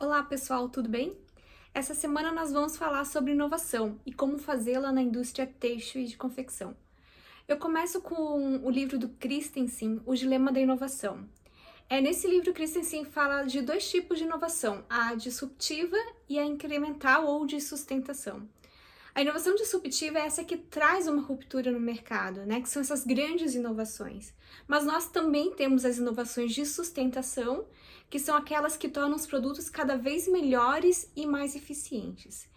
Olá pessoal, tudo bem? Essa semana nós vamos falar sobre inovação e como fazê-la na indústria têxtil e de confecção. Eu começo com o livro do Christensen, O Dilema da Inovação. É, nesse livro, Christensen fala de dois tipos de inovação, a disruptiva e a incremental ou de sustentação. A inovação disruptiva é essa que traz uma ruptura no mercado, né? Que são essas grandes inovações. Mas nós também temos as inovações de sustentação, que são aquelas que tornam os produtos cada vez melhores e mais eficientes.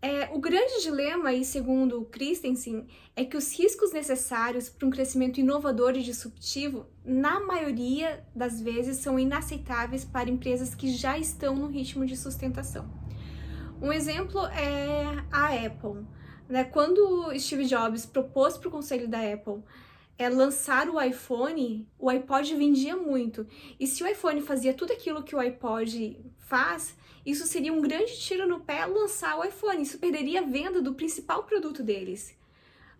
É, o grande dilema, segundo o Christensen, é que os riscos necessários para um crescimento inovador e disruptivo, na maioria das vezes, são inaceitáveis para empresas que já estão no ritmo de sustentação. Um exemplo é a Apple. Né? Quando Steve Jobs propôs para o conselho da Apple é, lançar o iPhone, o iPod vendia muito. E se o iPhone fazia tudo aquilo que o iPod faz, isso seria um grande tiro no pé lançar o iPhone. Isso perderia a venda do principal produto deles.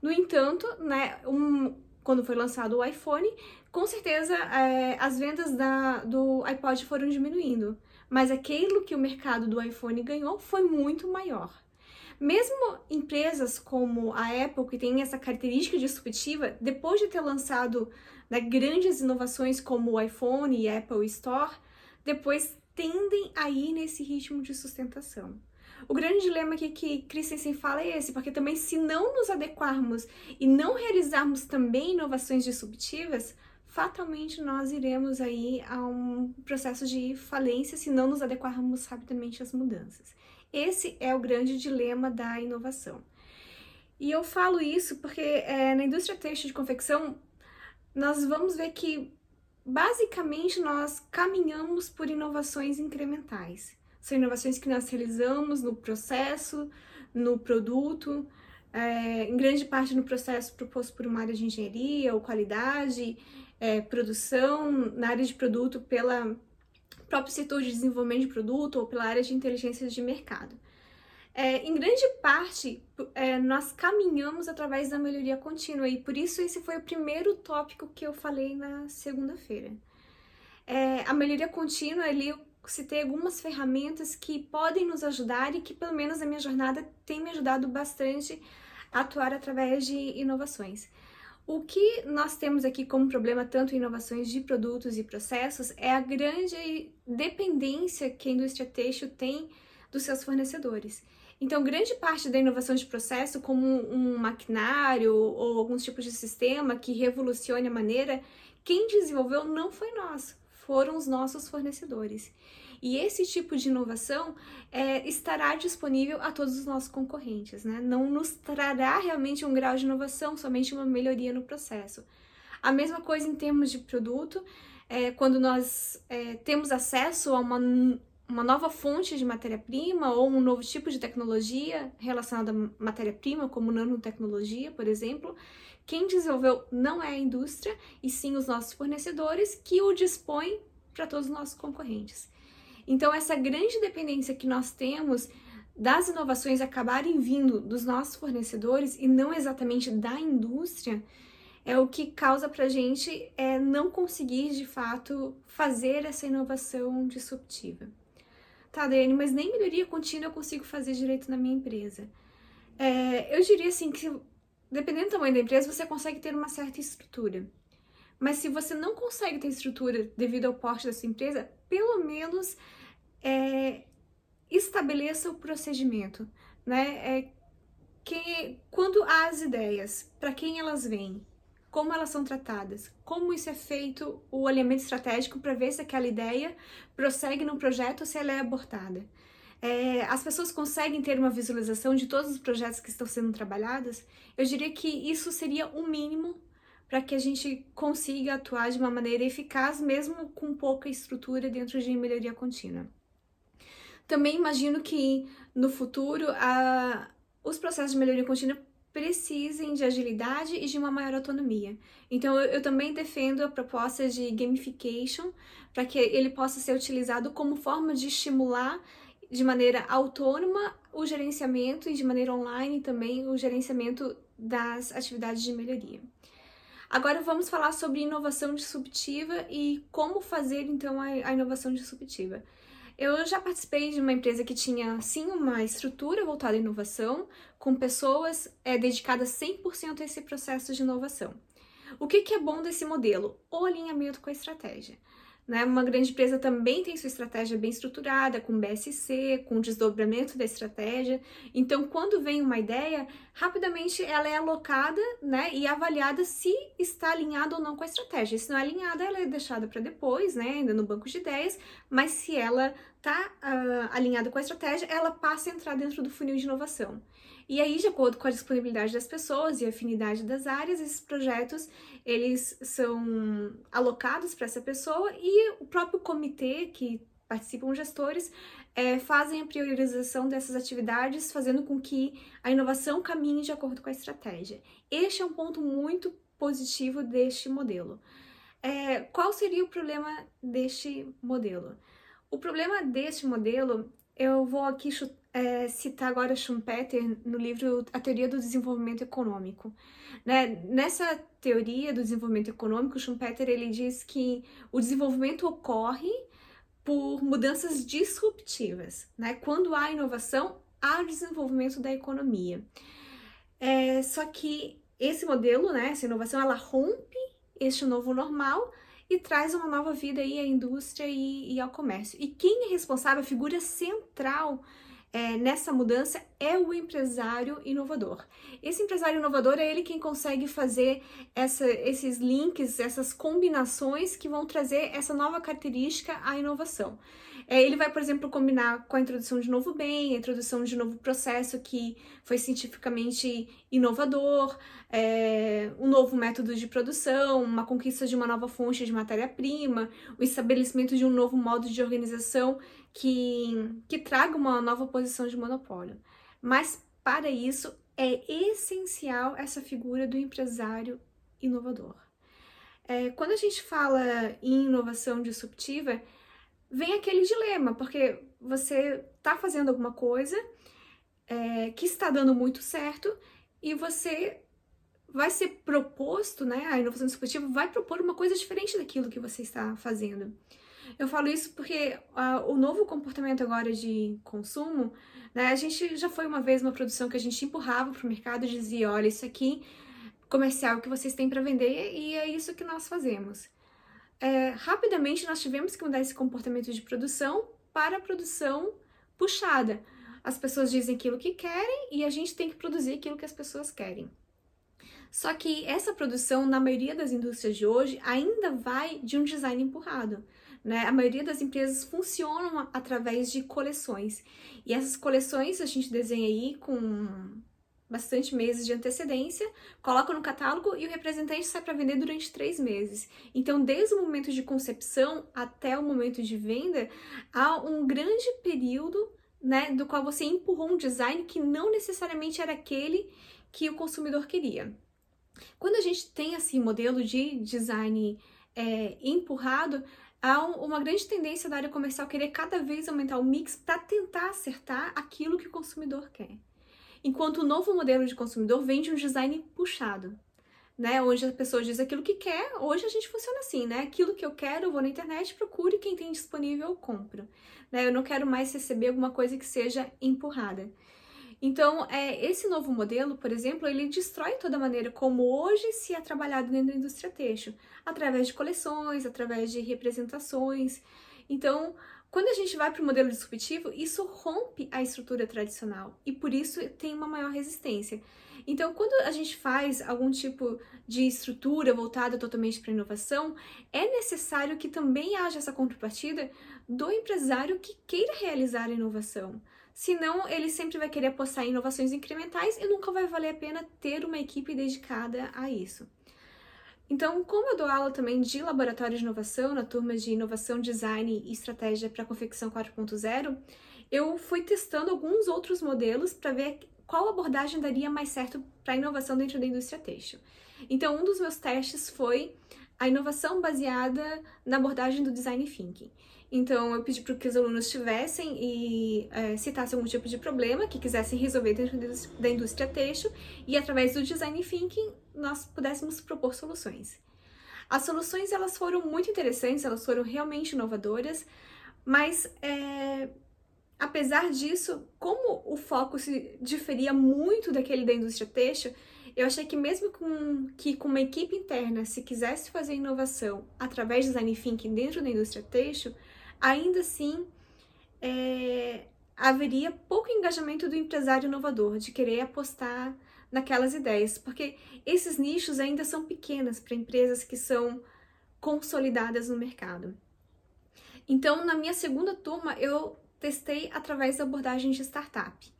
No entanto, né, um, quando foi lançado o iPhone, com certeza é, as vendas da, do iPod foram diminuindo mas aquilo que o mercado do iPhone ganhou foi muito maior. Mesmo empresas como a Apple, que tem essa característica disruptiva, depois de ter lançado né, grandes inovações como o iPhone e Apple Store, depois tendem a ir nesse ritmo de sustentação. O grande dilema aqui que Christensen fala é esse, porque também se não nos adequarmos e não realizarmos também inovações disruptivas, fatalmente nós iremos aí a um processo de falência se não nos adequarmos rapidamente às mudanças. Esse é o grande dilema da inovação. E eu falo isso porque é, na indústria têxtil de confecção nós vamos ver que basicamente nós caminhamos por inovações incrementais. São inovações que nós realizamos no processo, no produto, é, em grande parte no processo proposto por uma área de engenharia ou qualidade, é, produção na área de produto pela próprio setor de desenvolvimento de produto ou pela área de inteligência de mercado. É, em grande parte, é, nós caminhamos através da melhoria contínua e por isso esse foi o primeiro tópico que eu falei na segunda-feira. É, a melhoria contínua, ali citei algumas ferramentas que podem nos ajudar e que, pelo menos na minha jornada, tem me ajudado bastante a atuar através de inovações. O que nós temos aqui como problema, tanto em inovações de produtos e processos, é a grande dependência que a indústria têxtil tem dos seus fornecedores. Então, grande parte da inovação de processo, como um maquinário ou alguns tipos de sistema que revolucione a maneira, quem desenvolveu não foi nós, foram os nossos fornecedores. E esse tipo de inovação é, estará disponível a todos os nossos concorrentes, né? Não nos trará realmente um grau de inovação, somente uma melhoria no processo. A mesma coisa em termos de produto, é, quando nós é, temos acesso a uma, uma nova fonte de matéria-prima ou um novo tipo de tecnologia relacionada à matéria-prima, como nanotecnologia, por exemplo, quem desenvolveu não é a indústria, e sim os nossos fornecedores que o dispõem para todos os nossos concorrentes. Então, essa grande dependência que nós temos das inovações acabarem vindo dos nossos fornecedores e não exatamente da indústria, é o que causa para a gente é, não conseguir de fato fazer essa inovação disruptiva. Tá, Dani, mas nem melhoria contínua eu consigo fazer direito na minha empresa. É, eu diria assim que, dependendo do tamanho da empresa, você consegue ter uma certa estrutura. Mas se você não consegue ter estrutura devido ao porte da sua empresa, pelo menos é, estabeleça o procedimento, né? É, que, quando há as ideias, para quem elas vêm, como elas são tratadas, como isso é feito, o alinhamento estratégico para ver se aquela ideia prossegue no projeto ou se ela é abortada. É, as pessoas conseguem ter uma visualização de todos os projetos que estão sendo trabalhados? Eu diria que isso seria o mínimo para que a gente consiga atuar de uma maneira eficaz, mesmo com pouca estrutura dentro de melhoria contínua. Também imagino que no futuro a, os processos de melhoria contínua precisem de agilidade e de uma maior autonomia. Então eu, eu também defendo a proposta de gamification para que ele possa ser utilizado como forma de estimular de maneira autônoma o gerenciamento e de maneira online também o gerenciamento das atividades de melhoria. Agora vamos falar sobre inovação disruptiva e como fazer então a, inovação disruptiva. Eu já participei de uma empresa que tinha, sim, uma estrutura voltada à inovação, com pessoas é, dedicadas 100% a esse processo de inovação. O que, que é bom desse modelo? O alinhamento com a estratégia. Né? Uma grande empresa também tem sua estratégia bem estruturada, com BSC, com desdobramento da estratégia. Então, quando vem uma ideia, rapidamente ela é alocada né, e avaliada se está alinhada ou não com a estratégia. Se não é alinhada, ela é deixada para depois, né, ainda no banco de ideias, mas se ela está uh, ah, alinhada com a estratégia, ela passa a entrar dentro do funil de inovação. E aí, de acordo com a disponibilidade das pessoas e a afinidade das áreas, esses projetos eles são alocados para essa pessoa e o próprio comitê que participam gestores é, fazem a priorização dessas atividades, fazendo com que a inovação caminhe de acordo com a estratégia. Este é um ponto muito positivo deste modelo. É, qual seria o problema deste modelo? O problema deste modelo, eu vou aqui é, citar agora Schumpeter no livro A Teoria do Desenvolvimento Econômico. Né? Nessa teoria do desenvolvimento econômico, Schumpeter ele diz que o desenvolvimento ocorre por mudanças disruptivas. Né? Quando há inovação, há desenvolvimento da economia. É, só que esse modelo, né, essa inovação, ela rompe este novo normal e traz uma nova vida aí à indústria e, e ao comércio. E quem é responsável, a figura central é, nessa mudança é o empresário inovador. Esse empresário inovador é ele quem consegue fazer essa, esses links, essas combinações que vão trazer essa nova característica à inovação. É, ele vai, por exemplo, combinar com a introdução de novo bem, a introdução de novo processo que foi cientificamente inovador, é, um novo método de produção, uma conquista de uma nova fonte de matéria-prima, o estabelecimento de um novo modo de organização que, que traga uma nova posição de monopólio. Mas para isso é essencial essa figura do empresário inovador. É, quando a gente fala em inovação disruptiva, vem aquele dilema, porque você está fazendo alguma coisa é, que está dando muito certo e você vai ser proposto, né? A inovação disruptiva vai propor uma coisa diferente daquilo que você está fazendo. Eu falo isso porque uh, o novo comportamento agora de consumo, né? A gente já foi uma vez uma produção que a gente empurrava para o mercado e dizia, olha, isso aqui comercial que vocês têm para vender e é isso que nós fazemos é, rapidamente nós tivemos que mudar esse comportamento de produção para produção puxada. As pessoas dizem aquilo que querem e a gente tem que produzir aquilo que as pessoas querem. Só que essa produção, na maioria das indústrias de hoje, ainda vai de um design empurrado. Né? A maioria das empresas funcionam através de coleções. E essas coleções a gente desenha aí com bastante meses de antecedência, coloca no catálogo e o representante sai para vender durante três meses. Então, desde o momento de concepção até o momento de venda, há um grande período né, do qual você empurrou um design que não necessariamente era aquele que o consumidor queria. Quando a gente tem assim modelo de design é, empurrado, há uma grande tendência da área comercial querer cada vez aumentar o mix para tentar acertar aquilo que o consumidor quer enquanto o novo modelo de consumidor vem de um design puxado. Né, onde a pessoa diz aquilo que quer, hoje a gente funciona assim, né? Aquilo que eu quero, eu vou na internet, procure quem tem disponível, eu compro. Né? Eu não quero mais receber alguma coisa que seja empurrada. Então, é, esse novo modelo, por exemplo, ele destrói toda a maneira como hoje se é trabalhado dentro da indústria têxtil, através de coleções, através de representações. Então, quando a gente vai para o modelo disruptivo, isso rompe a estrutura tradicional e por isso tem uma maior resistência. Então, quando a gente faz algum tipo de estrutura voltada totalmente para inovação, é necessário que também haja essa contrapartida do empresário que queira realizar a inovação. Senão, ele sempre vai querer apostar em inovações incrementais e nunca vai valer a pena ter uma equipe dedicada a isso. Então, como eu dou aula também de laboratório de inovação na turma de inovação, design e estratégia para confecção 4.0, eu fui testando alguns outros modelos para ver qual abordagem daria mais certo para a inovação dentro da indústria têxtil. Então, um dos meus testes foi a inovação baseada na abordagem do design thinking. Então, eu pedi para que os alunos tivessem e é, citassem algum tipo de problema que quisessem resolver dentro da indústria têxtil e, através do design thinking, nós pudéssemos propor soluções. As soluções elas foram muito interessantes, elas foram realmente inovadoras, Mas, é, apesar disso, como o foco se diferia muito daquele da indústria têxtil, eu achei que mesmo com, que com uma equipe interna se quisesse fazer inovação através do design thinking dentro da indústria têxtil, ainda assim é, haveria pouco engajamento do empresário inovador, de querer apostar naquelas ideias, porque esses nichos ainda são pequenas para empresas que são consolidadas no mercado. Então, na minha segunda turma, eu testei através da abordagem de startup.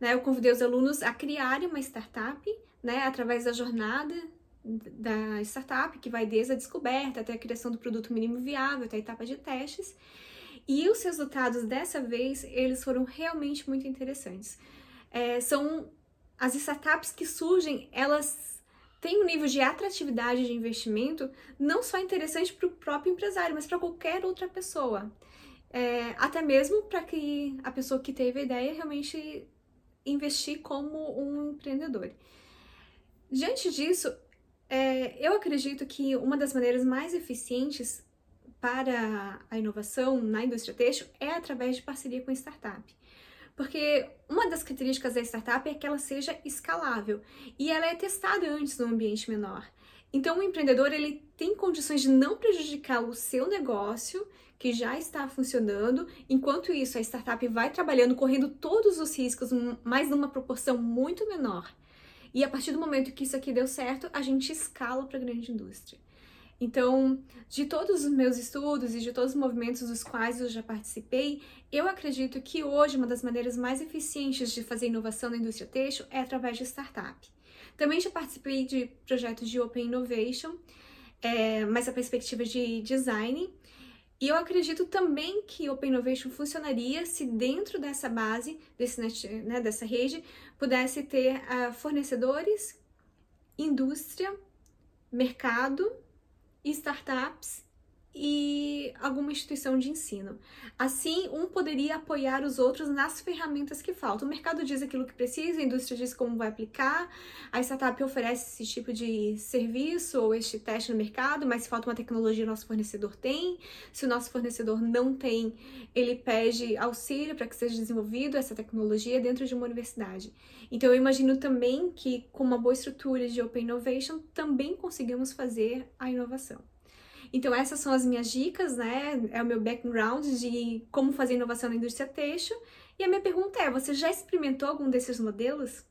Né? Eu convidei os alunos a criarem uma startup, né, através da jornada da startup, que vai desde a descoberta até a criação do produto mínimo viável, até a etapa de testes. E os resultados dessa vez, eles foram realmente muito interessantes. É, são as startups que surgem, elas tem um nível de atratividade de investimento não só interessante para o próprio empresário, mas para qualquer outra pessoa. É, até mesmo para que a pessoa que teve a ideia realmente investir como um empreendedor. Diante disso, é, eu acredito que uma das maneiras mais eficientes para a inovação na indústria têxtil é através de parceria com startup. Porque uma das características da startup é que ela seja escalável e ela é testada antes no ambiente menor. Então o empreendedor ele tem condições de não prejudicar o seu negócio que já está funcionando, enquanto isso a startup vai trabalhando, correndo todos os riscos, mas numa proporção muito menor. E a partir do momento que isso aqui deu certo, a gente escala para a grande indústria. Então, de todos os meus estudos e de todos os movimentos dos quais eu já participei, eu acredito que hoje uma das maneiras mais eficientes de fazer inovação na indústria têxtil é através de startup. Também já participei de projetos de Open Innovation, é, mais a perspectiva de design. E eu acredito também que Open Innovation funcionaria se dentro dessa base, desse net, né, dessa rede, pudesse ter uh, fornecedores, indústria, mercado startups e alguma instituição de ensino. Assim, um poderia apoiar os outros nas ferramentas que faltam. O mercado diz aquilo que precisa, a indústria diz como vai aplicar, a startup oferece esse tipo de serviço ou este teste no mercado, mas se falta uma tecnologia, o nosso fornecedor tem. Se o nosso fornecedor não tem, ele pede auxílio para que seja desenvolvido essa tecnologia dentro de uma universidade. Então, eu imagino também que com uma boa estrutura de Open Innovation, também conseguimos fazer a inovação. Então, essas são as minhas dicas, né? É o meu background de como fazer inovação na indústria têxtil. E a minha pergunta é: você já experimentou algum desses modelos?